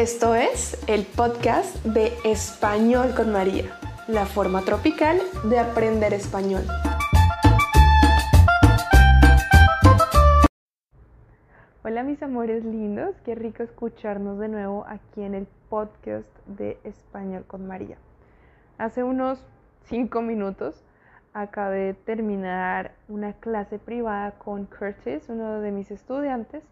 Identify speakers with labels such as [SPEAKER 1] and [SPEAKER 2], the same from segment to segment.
[SPEAKER 1] Esto es el podcast de Español con María, la forma tropical de aprender español. Hola mis amores lindos, qué rico escucharnos de nuevo aquí en el podcast de Español con María. Hace unos cinco minutos acabé de terminar una clase privada con Curtis, uno de mis estudiantes,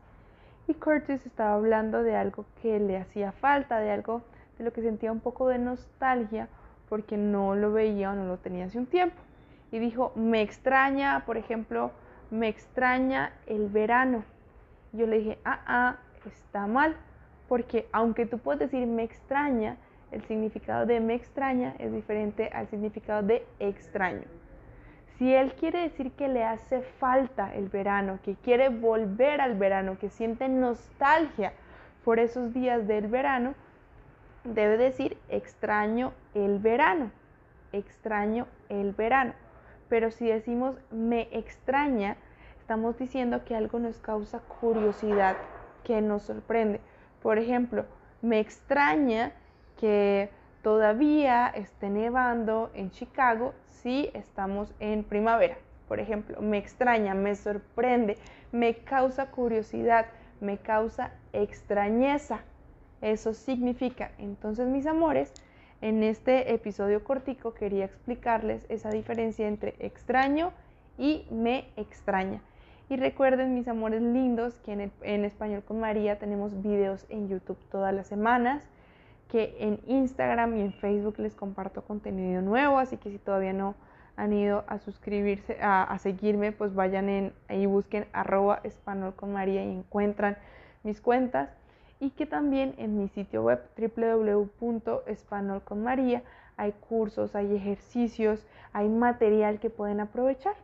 [SPEAKER 1] y Curtis estaba hablando de algo que le hacía falta, de algo de lo que sentía un poco de nostalgia porque no lo veía o no lo tenía hace un tiempo. Y dijo, me extraña, por ejemplo, me extraña el verano. Yo le dije, ah, ah, está mal, porque aunque tú puedes decir me extraña, el significado de me extraña es diferente al significado de extraño. Si él quiere decir que le hace falta el verano, que quiere volver al verano, que siente nostalgia por esos días del verano, debe decir extraño el verano, extraño el verano. Pero si decimos me extraña, estamos diciendo que algo nos causa curiosidad, que nos sorprende. Por ejemplo, me extraña que todavía esté nevando en Chicago si estamos en primavera. Por ejemplo, me extraña, me sorprende, me causa curiosidad, me causa extrañeza. Eso significa, entonces mis amores, en este episodio cortico quería explicarles esa diferencia entre extraño y me extraña. Y recuerden, mis amores lindos, que en, en español con María tenemos videos en YouTube todas las semanas que en Instagram y en Facebook les comparto contenido nuevo, así que si todavía no han ido a suscribirse, a, seguirme, pues vayan en, ahí busquen arroba español con María y encuentran mis cuentas. Y que también en mi sitio web www.espanolconmaria hay cursos, hay ejercicios, hay material que pueden aprovechar.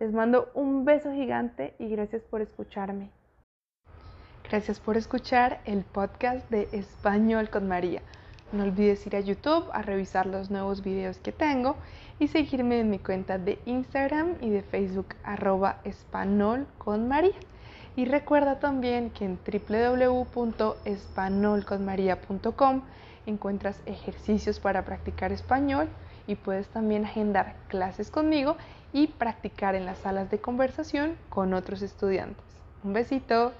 [SPEAKER 1] Les mando un beso gigante y gracias por escucharme. Gracias por escuchar el podcast de Español con María. No olvides ir a YouTube a revisar los nuevos videos que tengo y seguirme en mi cuenta de Instagram y de Facebook arroba con María. Y recuerda también que en www.espanolconmaria.com encuentras ejercicios para practicar español y puedes también agendar clases conmigo y practicar en las salas de conversación con otros estudiantes. Un besito.